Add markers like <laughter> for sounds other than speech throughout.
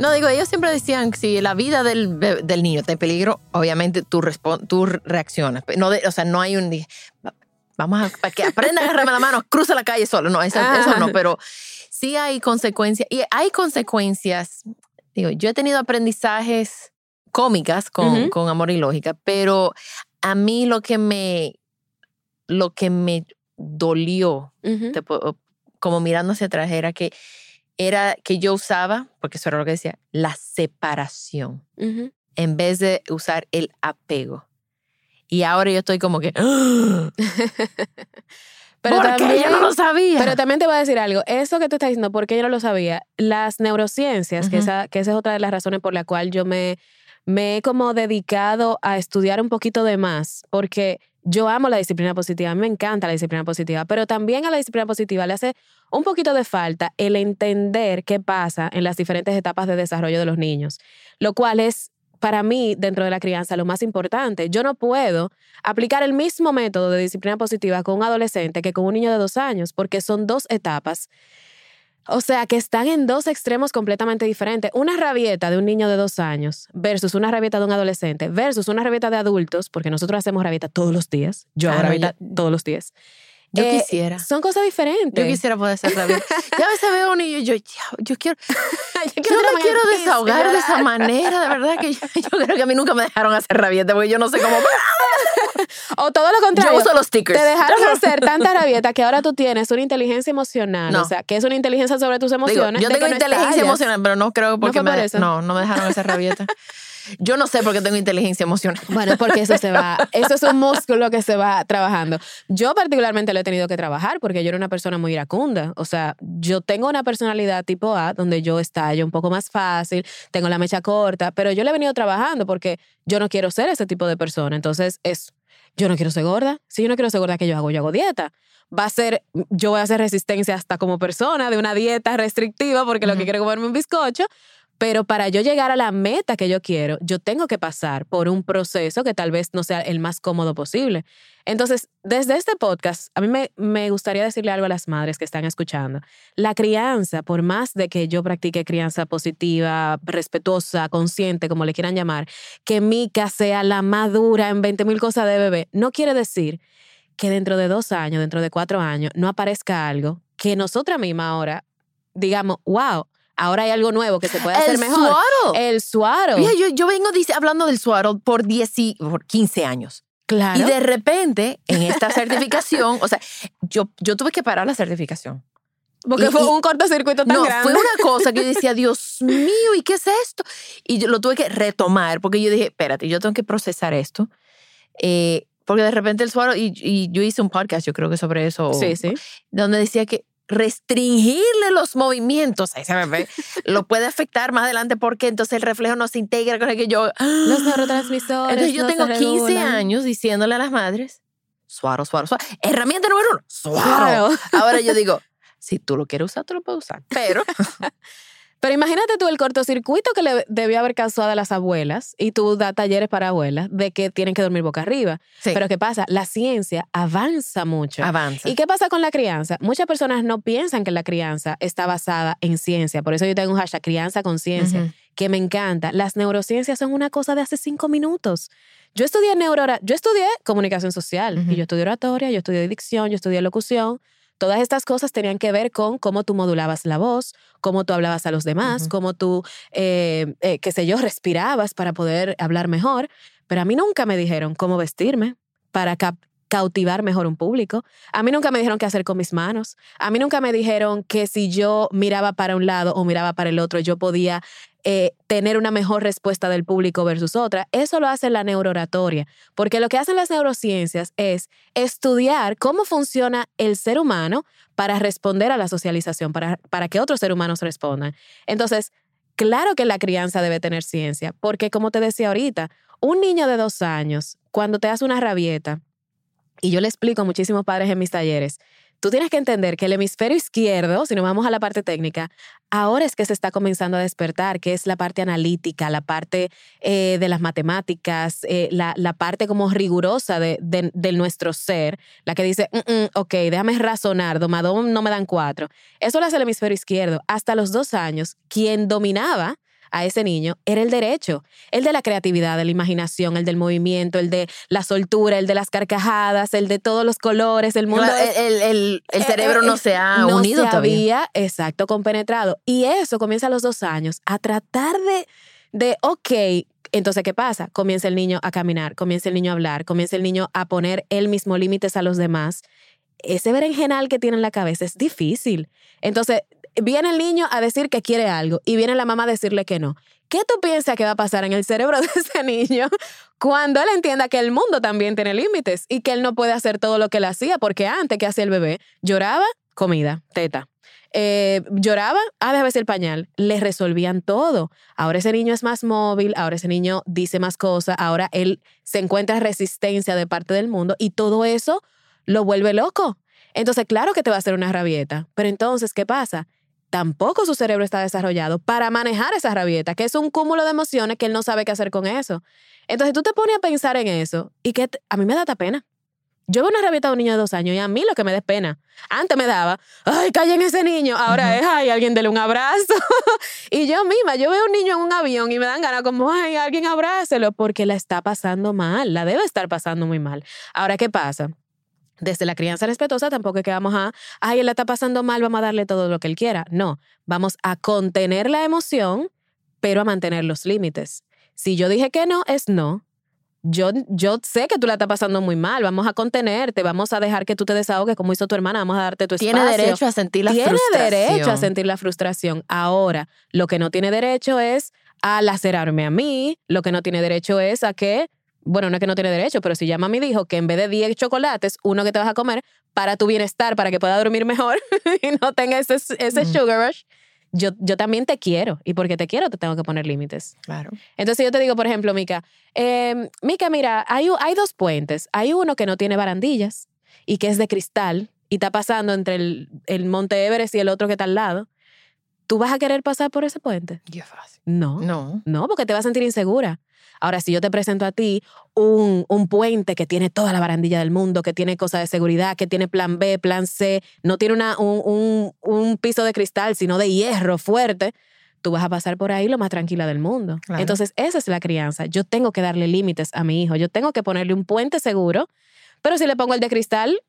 No, digo, ellos siempre decían que si la vida del, del niño está en peligro, obviamente tú, tú reaccionas. No de- o sea, no hay un... Vamos a... Para que aprenda a agarrarme la mano, cruza la calle solo. No, eso, eso no, pero sí hay consecuencias. Y hay consecuencias. Digo, yo he tenido aprendizajes cómicas con, con Amor y Lógica, pero a mí lo que me... Lo que me dolió te como mirando hacia atrás, era que era que yo usaba, porque eso era lo que decía, la separación en vez de usar el apego. Y ahora yo estoy como que, ¡Ah! <laughs> Pero ¿por qué también, yo no lo sabía? pero también te voy a decir algo. Eso que tú estás diciendo, porque yo no lo sabía, las neurociencias, que, esa, que esa es otra de las razones por la cual yo me, me he como dedicado a estudiar un poquito de más, porque yo amo la disciplina positiva, me encanta la disciplina positiva, pero también a la disciplina positiva le hace un poquito de falta el entender qué pasa en las diferentes etapas de desarrollo de los niños, lo cual es para mí dentro de la crianza lo más importante. Yo no puedo aplicar el mismo método de disciplina positiva con un adolescente que con un niño de dos años, porque son dos etapas. O sea, que están en dos extremos completamente diferentes. Una rabieta de un niño de dos años versus una rabieta de un adolescente versus una rabieta de adultos, porque nosotros hacemos rabieta todos los días. Yo Ah, hago no, rabieta yo- todos los días. Yo Eh, quisiera. Son cosas diferentes. Yo quisiera poder hacer rabia. Yo a veces veo a un niño y yo, "Ya, yo quiero, <laughs> yo tirar me quiero desahogar de esa llorar". manera, de verdad que yo, yo creo que a mí nunca me dejaron hacer rabieta porque yo no sé cómo. O todo lo contrario. Yo uso los stickers. Te dejaron hacer <laughs> tanta rabieta que ahora tú tienes una inteligencia emocional. No. O sea, que es una inteligencia sobre tus Digo, emociones. yo tengo no inteligencia estallas. emocional, pero no creo porque fue me, por eso? no, no me dejaron hacer rabieta. <laughs> Yo no sé por qué tengo inteligencia emocional. Bueno, porque eso se va, eso es un músculo que se va trabajando. Yo particularmente lo he tenido que trabajar porque yo era una persona muy iracunda. O sea, yo tengo una personalidad tipo A donde yo estallo un poco más fácil, tengo la mecha corta, pero yo le he venido trabajando porque yo no quiero ser ese tipo de persona. Entonces, es, yo no quiero ser gorda. Si yo no quiero ser gorda, ¿qué yo hago? Yo hago dieta. Va a ser, yo voy a hacer resistencia hasta como persona de una dieta restrictiva porque lo que quiero es comerme un bizcocho. Pero para yo llegar a la meta que yo quiero, yo tengo que pasar por un proceso que tal vez no sea el más cómodo posible. Entonces, desde este podcast, a mí me, me gustaría decirle algo a las madres que están escuchando. La crianza, por más de que yo practique crianza positiva, respetuosa, consciente, como le quieran llamar, que Mika sea la madura en 20 mil cosas de bebé, no quiere decir que dentro de dos años, dentro de cuatro años, no aparezca algo que nosotras mismas ahora digamos, wow, ahora hay algo nuevo que se puede hacer el mejor. suaro. El suaro. Mira, yo, yo vengo dice- hablando del suaro por, 10 y- por 15 años. claro. Y de repente, en esta certificación, o sea, yo, yo tuve que parar la certificación. porque y- fue un cortocircuito tan no, grande. fue una cosa que yo decía, <laughs> Dios mío, ¿y qué es esto? Y yo lo tuve que retomar porque yo dije, espérate, yo tengo que procesar esto. Eh, porque de repente el suaro, y, y yo hice un podcast, yo creo que sobre eso, Sí, sí. donde decía que restringirle los movimientos a ese bebé lo puede afectar más adelante porque entonces el reflejo no se integra con el que yo... Los <gasps> neurotransmisores. Entonces yo no se tengo 15 regulan. años diciéndole a las madres, suaro, suaro, suaro. Herramienta número uno, suaro. Claro. Ahora yo <laughs> digo, si tú lo quieres usar, tú lo puedes usar. Pero <laughs> Pero imagínate tú el cortocircuito que le debió haber causado a las abuelas y tú das talleres para abuelas de que tienen que dormir boca arriba. Sí. Pero ¿qué pasa? La ciencia avanza mucho. avanza. ¿Y qué pasa con la crianza? Muchas personas no piensan que la crianza está basada en ciencia. Por eso yo tengo un hashtag crianza con ciencia, que me encanta. Las neurociencias son una cosa de hace cinco minutos. Yo estudié neuro, yo estudié comunicación social y yo estudié oratoria, yo estudié dicción, yo estudié locución. Todas estas cosas tenían que ver con cómo tú modulabas la voz, cómo tú hablabas a los demás, cómo tú, eh, eh, qué sé yo, respirabas para poder hablar mejor. Pero a mí nunca me dijeron cómo vestirme para cap- cautivar mejor un público. A mí nunca me dijeron qué hacer con mis manos. A mí nunca me dijeron que si yo miraba para un lado o miraba para el otro, yo podía eh, tener una mejor respuesta del público versus otra. Eso lo hace la neurooratoria, porque lo que hacen las neurociencias es estudiar cómo funciona el ser humano para responder a la socialización, para, para que otros seres humanos respondan. Entonces, claro que la crianza debe tener ciencia, porque como te decía ahorita, un niño de dos años, cuando te hace una rabieta, y yo le explico a muchísimos padres en mis talleres, tú tienes que entender que el hemisferio izquierdo, si nos vamos a la parte técnica, ahora es que se está comenzando a despertar, que es la parte analítica, la parte eh, de las matemáticas, eh, la, parte como rigurosa de, de, nuestro ser, la que dice, mm, mm, ok, déjame razonar, domadón no me dan cuatro. Eso lo hace el hemisferio izquierdo. Hasta los dos años, quien dominaba a ese niño era el derecho, el de la creatividad, de la imaginación, el del movimiento, el de la soltura, el de las carcajadas, el de todos los colores, el mundo. el, el, el, cerebro no se ha no unido se todavía. Había, exacto, compenetrado. Y eso comienza a los dos años, a tratar de, de, ok, entonces, ¿qué pasa? Comienza el niño a caminar, comienza el niño a hablar, comienza el niño a poner él mismo límites a los demás. Ese berenjenal que tiene en la cabeza es difícil. Entonces, viene el niño a decir que quiere algo y viene la mamá a decirle que no. ¿Qué tú piensas que va a pasar en el cerebro <laughs> de ese niño cuando él entienda que el mundo también tiene límites y que él no puede hacer todo lo que él hacía? Porque antes que hacía el bebé, lloraba, comida, teta. Eh, lloraba, ah, déjame el pañal. Le resolvían todo. Ahora ese niño es más móvil, ahora ese niño dice más cosas, ahora él se encuentra resistencia de parte del mundo y todo eso lo vuelve loco. Entonces, claro que te va a hacer una rabieta, pero entonces, ¿qué pasa? Tampoco su cerebro está desarrollado para manejar esa rabieta, que es un cúmulo de emociones que él no sabe qué hacer con eso. Entonces tú te pones a pensar en eso y que a mí me da pena. Yo veo una rabieta de un niño de dos años y a mí lo que me da es pena. Antes me daba, ay, en ese niño. Ahora es, ay, alguien dele un abrazo. <laughs> y yo misma, yo veo un niño en un avión y me dan ganas como, ay, alguien abrácelo, porque la está pasando mal, la debe estar pasando muy mal. Ahora, ¿qué pasa? Desde la crianza respetuosa tampoco es que vamos a, ay, él la está pasando mal, vamos a darle todo lo que él quiera. No, vamos a contener la emoción, pero a mantener los límites. Si yo dije que no, es no. Yo, yo sé que tú la estás pasando muy mal, vamos a contenerte, vamos a dejar que tú te desahogues como hizo tu hermana, vamos a darte tu espacio. Tiene derecho a sentir la tiene frustración. Tiene derecho a sentir la frustración. Ahora, lo que no tiene derecho es a lacerarme a mí, lo que no tiene derecho es a que bueno, no es que no tiene derecho, pero si llama a mí dijo que en vez de 10 chocolates, uno que te vas a comer para tu bienestar, para que pueda dormir mejor <laughs> y no tenga ese, ese sugar rush, yo, yo también te quiero. Y porque te quiero, te tengo que poner límites. Claro. Entonces yo te digo, por ejemplo, Mica, eh, Mica, mira, hay, hay dos puentes. Hay uno que no tiene barandillas y que es de cristal y está pasando entre el, el Monte Everest y el otro que está al lado. ¿Tú vas a querer pasar por ese puente? Qué fácil. No. No. No, porque te vas a sentir insegura. Ahora, si yo te presento a ti un, un, puente que tiene toda la barandilla del mundo, que tiene cosas de seguridad, que tiene plan B, plan C, no tiene una, un, un, un piso de cristal, sino de hierro fuerte, tú vas a pasar por ahí lo más tranquila del mundo. Claro. Entonces, esa es la crianza. Yo tengo que darle límites a mi hijo, yo tengo que ponerle un puente seguro, pero si le pongo el de cristal,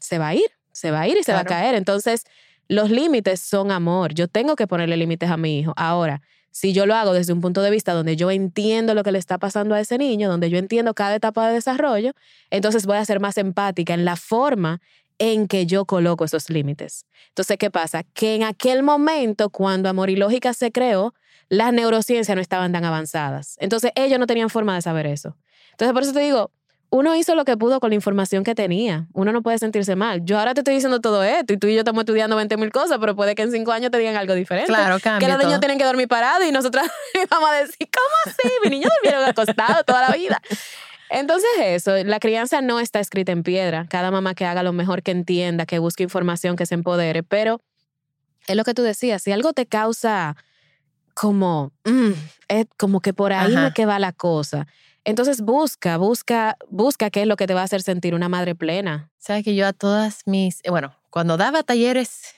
se va a ir, se va a ir y se claro. va a caer. Entonces, los límites son amor. Yo tengo que ponerle límites a mi hijo. Ahora, si yo lo hago desde un punto de vista donde yo entiendo lo que le está pasando a ese niño, donde yo entiendo cada etapa de desarrollo, entonces voy a ser más empática en la forma en que yo coloco esos límites. Entonces, ¿qué pasa? Que en aquel momento, cuando Amor y Lógica se creó, las neurociencias no estaban tan avanzadas. Entonces, ellos no tenían forma de saber eso. Entonces, por eso te digo, uno hizo lo que pudo con la información que tenía. Uno no puede sentirse mal. Yo ahora te estoy diciendo todo esto y tú y yo estamos estudiando 20 mil cosas, pero puede que en cinco años te digan algo diferente. Claro, cambia Que los niños tienen que dormir parados y nosotras <laughs> vamos a decir, ¿cómo así? Mi niño durmieron acostado toda la vida. Entonces eso, la crianza no está escrita en piedra. Cada mamá que haga lo mejor que entienda, que busque información, que se empodere, pero es lo que tú decías, si algo te causa como, mm, es como que por ahí Ajá. me que va la cosa. Entonces busca, busca, busca qué es lo que te va a hacer sentir una madre plena. Sabes que yo a todas mis, eh, bueno, cuando daba talleres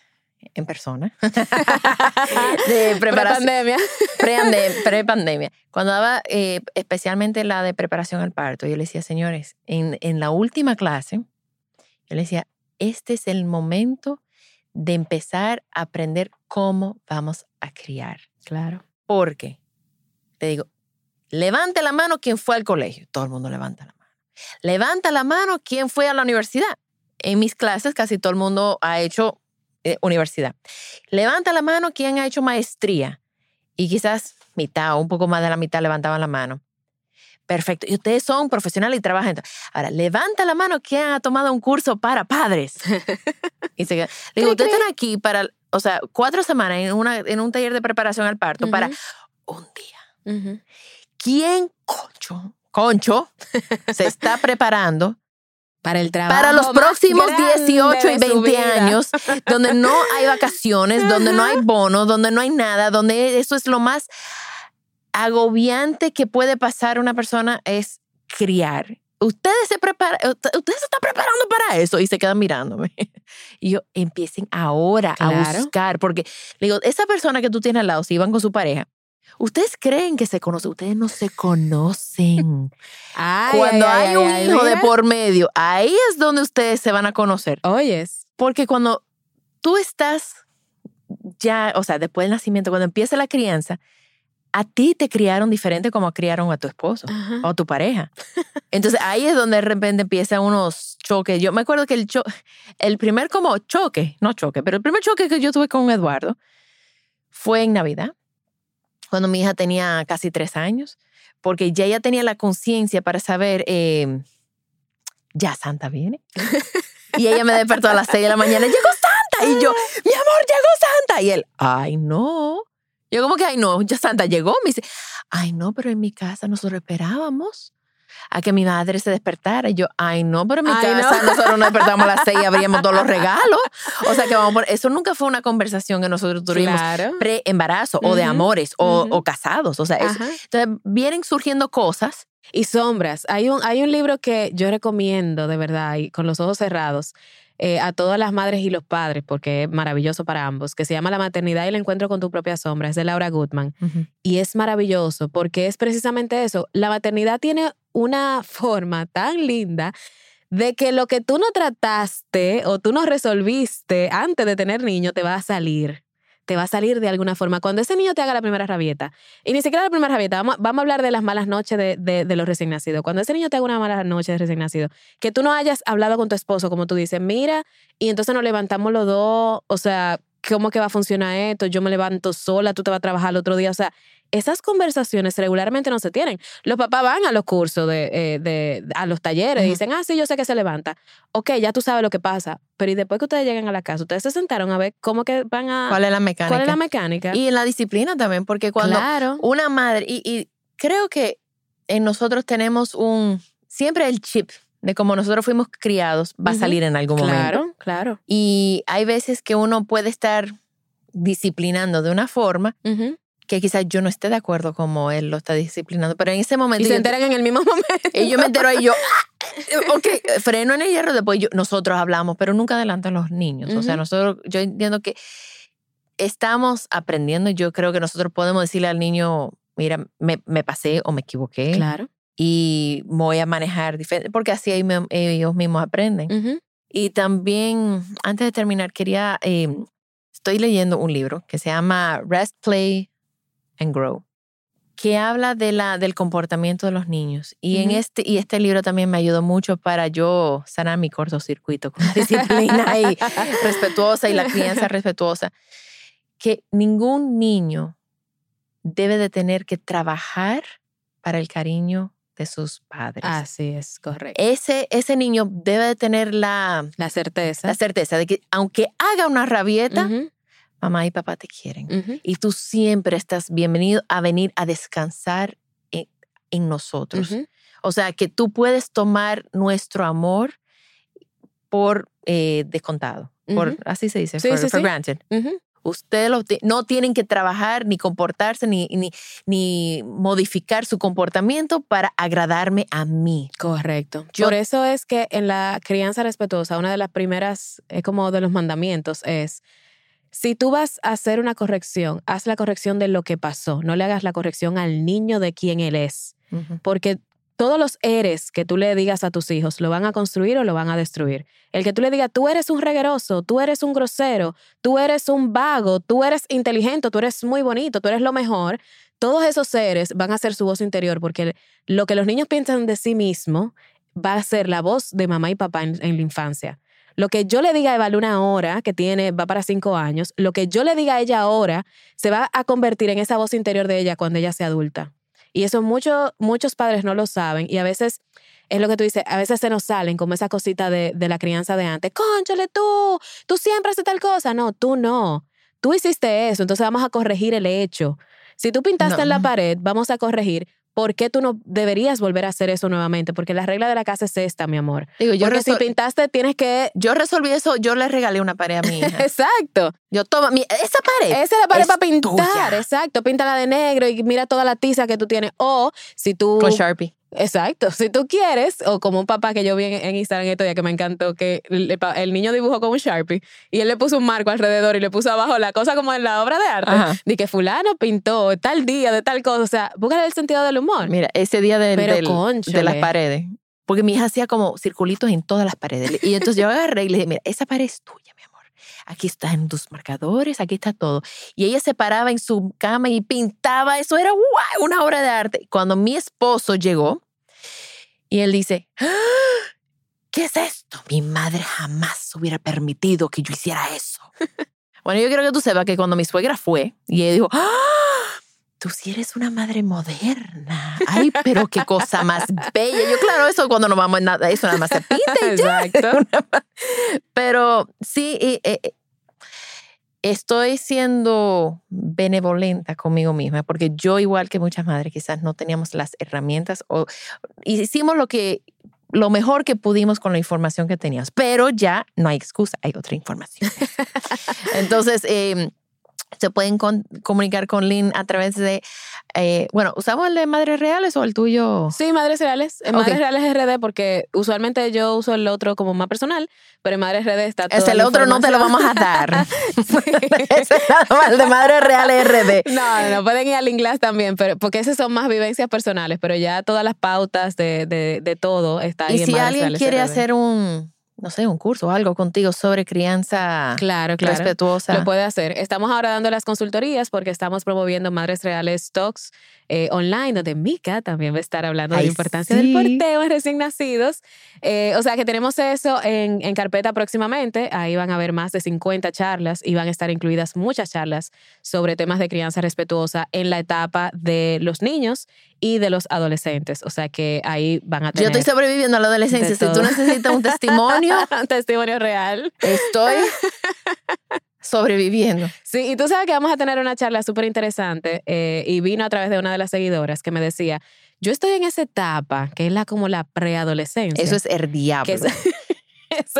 en persona <laughs> de <laughs> preparación pandemia. pre-pandemia, pre-pandemia, cuando daba eh, especialmente la de preparación al parto, yo le decía, señores, en, en la última clase, yo le decía, este es el momento de empezar a aprender cómo vamos a criar. Claro. Porque, te digo, levante la mano quien fue al colegio. Todo el mundo levanta la mano. Levanta la mano quién fue a la universidad. En mis clases casi todo el mundo ha hecho eh, universidad. Levanta la mano quién ha hecho maestría. Y quizás mitad o un poco más de la mitad levantaban la mano. Perfecto. Y ustedes son profesionales y trabajan. Ahora, levanta la mano quién ha tomado un curso para padres. <laughs> y se queda. Le digo, ustedes están aquí para, o sea, cuatro semanas en, una, en un taller de preparación al parto para un día. ¿Quién, concho, concho, se está preparando Para el trabajo. para los próximos grande 18 y de su 20 vida. años, donde no hay vacaciones, donde no hay bonos, donde no hay nada, donde eso es lo más agobiante que puede pasar una persona es criar. Ustedes se preparan, ustedes se están preparando para eso y se quedan mirándome. <laughs> Y yo, empiecen ahora a buscar, porque le digo, esa persona que tú tienes al lado, si iban con su pareja, ustedes creen que se conocen, ustedes no se conocen. Ay, Cuando ay, hay ay, un hijo de por medio, ahí es donde ustedes se van a conocer. Oyes. Porque cuando tú estás ya, o sea, después del nacimiento, cuando empieza la crianza, a ti te criaron diferente como criaron a tu esposo Ajá. o a tu pareja. Entonces ahí es donde de repente empiezan unos choques. Yo me acuerdo que el, cho el primer como choque, no choque, pero el primer choque que yo tuve con Eduardo fue en Navidad, cuando mi hija tenía casi tres años, porque ya ella tenía la conciencia para saber, eh, ya Santa viene. y ella me despertó a las seis de la mañana, llegó Santa. Y yo, mi amor, llegó Santa. Y él, ay, no. Yo como que, ay, no, ya Santa llegó. Me dice, ay, no, pero en mi casa nosotros esperábamos a que mi madre se despertara. Y yo, ay, no, pero en mi Ay, no. casa nosotros nos despertamos a las seis y abríamos todos los <laughs> regalos. O sea que vamos por, eso nunca fue una conversación que nosotros tuvimos Claro. pre-embarazo o de amores o, ujú. o casados. O sea, eso. Ajá. Entonces vienen surgiendo cosas. Y sombras. Hay un, hay un libro que yo recomiendo de verdad, y con los ojos cerrados, eh, a todas las madres y los padres, porque es maravilloso para ambos, que se llama La maternidad y el encuentro con tu propia sombra. Es de Laura Goodman. Y es maravilloso porque es precisamente eso. La maternidad tiene una forma tan linda de que lo que tú no trataste o tú no resolviste antes de tener niño te va a salir. Te va a salir de alguna forma. Cuando ese niño te haga la primera rabieta, y ni siquiera la primera rabieta, vamos, vamos a hablar de las malas noches de, de, de los recién nacidos. Cuando ese niño te haga una mala noche de recién nacido, que tú no hayas hablado con tu esposo, como tú dices, mira, y entonces nos levantamos los dos, o sea, ¿cómo que va a funcionar esto? Yo me levanto sola, tú te vas a trabajar el otro día, o sea, esas conversaciones regularmente no se tienen. Los papás van a los cursos, de, eh, de- a los talleres, Ujú. dicen, ah, sí, yo sé que se levanta. Ok, ya tú sabes lo que pasa, pero y después que ustedes lleguen a la casa, ustedes se sentaron a ver cómo que van a... ¿Cuál es la mecánica? ¿Cuál es la mecánica? Y en la disciplina también, porque cuando claro. una madre, y, y creo que en nosotros tenemos un, siempre el chip de cómo nosotros fuimos criados va a salir en algún momento. Claro, claro. Y hay veces que uno puede estar disciplinando de una forma Ujú. Que quizás yo no esté de acuerdo como él lo está disciplinando, pero en ese momento... Y se enteran en el mismo momento. y yo me entero y yo, "Ah, <laughs> ok, freno en el hierro, después yo- nosotros hablamos, pero nunca adelantan los niños. O sea, nosotros, yo entiendo que estamos aprendiendo yo creo que nosotros podemos decirle al niño, mira, me, me pasé o me equivoqué Claro. y voy a manejar diferente, porque así ellos mismos aprenden. Y también, antes de terminar, quería, eh, estoy leyendo un libro que se llama Rest, Play and Grow, que habla de la, del comportamiento de los niños. Y, en Ujú. este, y este libro también me ayudó mucho para yo sanar mi cortocircuito con la <laughs> disciplina y <laughs> respetuosa y la crianza respetuosa. Que ningún niño debe de tener que trabajar para el cariño de sus padres. Así es, correcto. Ese, ese niño debe de tener la, La certeza. la certeza de que aunque haga una rabieta, Ujú, mamá y papá te quieren. Y tú siempre estás bienvenido a venir a descansar en, en nosotros. O sea, que tú puedes tomar nuestro amor por eh, descontado. Por, así se dice, Sí, for, sí, for sí. granted. Ustedes lo no tienen que trabajar, ni comportarse, ni, ni, ni modificar su comportamiento para agradarme a mí. Correcto. Yo- Por eso es que en la crianza respetuosa, una de las primeras, es como de los mandamientos, es, si tú vas a hacer una corrección, haz la corrección de lo que pasó, no le hagas la corrección al niño de quien él es, porque todos los eres que tú le digas a tus hijos lo van a construir o lo van a destruir. El que tú le digas, tú eres un regueroso, tú eres un grosero, tú eres un vago, tú eres inteligente, tú eres muy bonito, tú eres lo mejor, todos esos seres van a ser su voz interior porque lo que los niños piensan de sí mismos va a ser la voz de mamá y papá en, en la infancia. Lo que yo le diga a Eva Luna ahora, que tiene, va para cinco años, lo que yo le diga a ella ahora, se va a convertir en esa voz interior de ella cuando ella sea adulta. Y eso muchos muchos padres no lo saben y a veces es lo que tú dices, a veces se nos salen como esa cosita de, de la crianza de antes. Conchale tú, tú siempre haces tal cosa. No, tú no. Tú hiciste eso, entonces vamos a corregir el hecho. Si tú pintaste No. en la pared, vamos a corregir por qué tú no deberías volver a hacer eso nuevamente, porque la regla de la casa es esta, mi amor. Digo, yo, Porque si pintaste, tienes que... yo resolví eso, yo le regalé una pared a mi hija. <laughs> Exacto. Yo toma, mi, esa pared. Esa es la pared es para pintar, tuya. exacto. Píntala de negro y mira toda la tiza que tú tienes. O si tú... Con Sharpie. Exacto, si tú quieres, o como un papá que yo vi en, en Instagram estos días que me encantó, que el, niño dibujó con un Sharpie y él le puso un marco alrededor y le puso abajo la cosa como en la obra de arte, Ajá. de que fulano pintó tal día de tal cosa, o sea, búscale el sentido del humor. Mira, ese día del, Pero del- de las paredes. Porque mi hija hacía como circulitos en todas las paredes. Y entonces yo agarré y le dije, mira, esa pared es tuya, mi amor. Aquí están tus marcadores, aquí está todo. Y ella se paraba en su cama y pintaba. Eso era ¡guau! una obra de arte. Cuando mi esposo llegó y él dice, "¡Ah! ¿qué es esto? Mi madre jamás hubiera permitido que yo hiciera eso. <laughs> bueno, yo quiero que tú sepas que cuando mi suegra fue y ella dijo, ¡Ah! Tú sí eres una madre moderna. Ay, pero qué cosa más bella. Yo, claro, eso cuando no vamos en nada, eso nada más se pinta y ya. <laughs> Exacto. <laughs> Pero sí, y, eh, eh, estoy siendo benevolenta conmigo misma, porque yo, igual que muchas madres, quizás no teníamos las herramientas o hicimos lo que lo mejor que pudimos con la información que teníamos, pero ya no hay excusa, hay otra información. <laughs> Entonces, eh, se pueden con- comunicar con Lynn a través de, eh, bueno, ¿usamos el de Madres Reales o el tuyo? Sí, Madres Reales. En. Madres Reales RD, porque usualmente yo uso el otro como más personal, pero en Madres RD está todo. Es el otro no te lo vamos a dar. <laughs> <laughs> Ese es el de Madres Reales RD. <laughs> No, no, no, pueden ir al inglés también, pero porque esas son más vivencias personales, pero ya todas las pautas de, de, de todo está ahí Y en si Madres alguien Reales quiere RD. hacer un, no sé, un curso o algo contigo sobre crianza Claro, claro. respetuosa. Lo puede hacer. Estamos ahora dando las consultorías porque estamos promoviendo Madres Reales Talks eh, online, donde Mika también va a estar hablando de la importancia sí. del porteo en recién nacidos. Eh, o sea que tenemos eso en, en carpeta próximamente. Ahí van a haber más de 50 charlas y van a estar incluidas muchas charlas sobre temas de crianza respetuosa en la etapa de los niños y de los adolescentes. O sea que ahí van a Yo tener estoy sobreviviendo a la adolescencia. Si tú necesitas un testimonio, <laughs> un testimonio real. estoy sobreviviendo. Sí, y tú sabes que vamos a tener una charla súper interesante eh, y vino a través de una de las seguidoras que me decía, yo estoy en esa etapa que es la como la preadolescencia. Eso es el diablo. que es-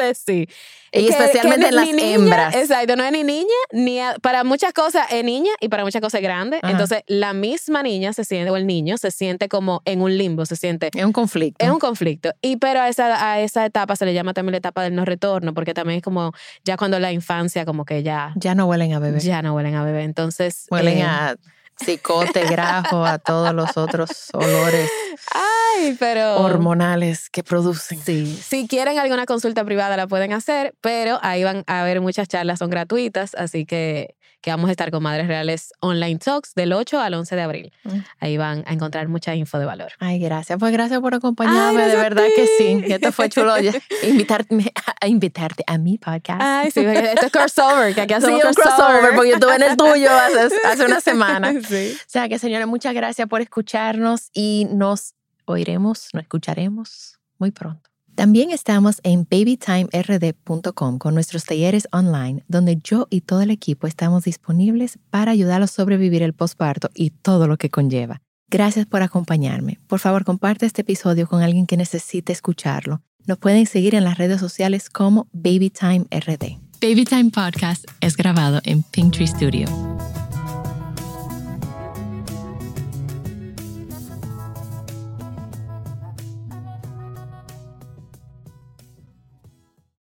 Es sí. Y Que- especialmente que en las niña- hembras. Exacto, no es ni niña, ni a- para muchas cosas es niña y para muchas cosas es grande. Ajá. Entonces, la misma niña se siente, o el niño se siente como en un limbo, se siente Es un conflicto. es un conflicto. Y pero a esa, a esa etapa se le llama también la etapa del no retorno, porque también es como ya cuando la infancia como que ya, Ya no huelen a bebé. ya no huelen a bebé. Entonces. Huelen eh, a cicote, grajo, a todos los otros olores Ay, pero. hormonales que producen. Sí. Si quieren alguna consulta privada la pueden hacer, pero ahí van a haber muchas charlas, son gratuitas, así que, que vamos a estar con Madres Reales Online Talks del 8 al 11 de abril. Mm. Ahí van a encontrar mucha info de valor. Ay, gracias. Pues gracias por acompañarme. Ay, de verdad que sí. Esto fue chulo. <laughs> Invitarme a, invitarte a mi podcast. Ay, sí, esto es crossover, que aquí <laughs> Sí, hacemos un crossover, porque yo estuve en el tuyo hace, hace una semana. <laughs> Sí. O sea que, señores, muchas gracias por escucharnos y nos oiremos, nos escucharemos muy pronto. También estamos en babytimerd.com con nuestros talleres online, donde yo y todo el equipo estamos disponibles para ayudarlos a sobrevivir el posparto y todo lo que conlleva. Gracias por acompañarme. Por favor, comparte este episodio con alguien que necesite escucharlo. Nos pueden seguir en las redes sociales como BabyTimeRD. Babytime Podcast es grabado en Pinktree Studio.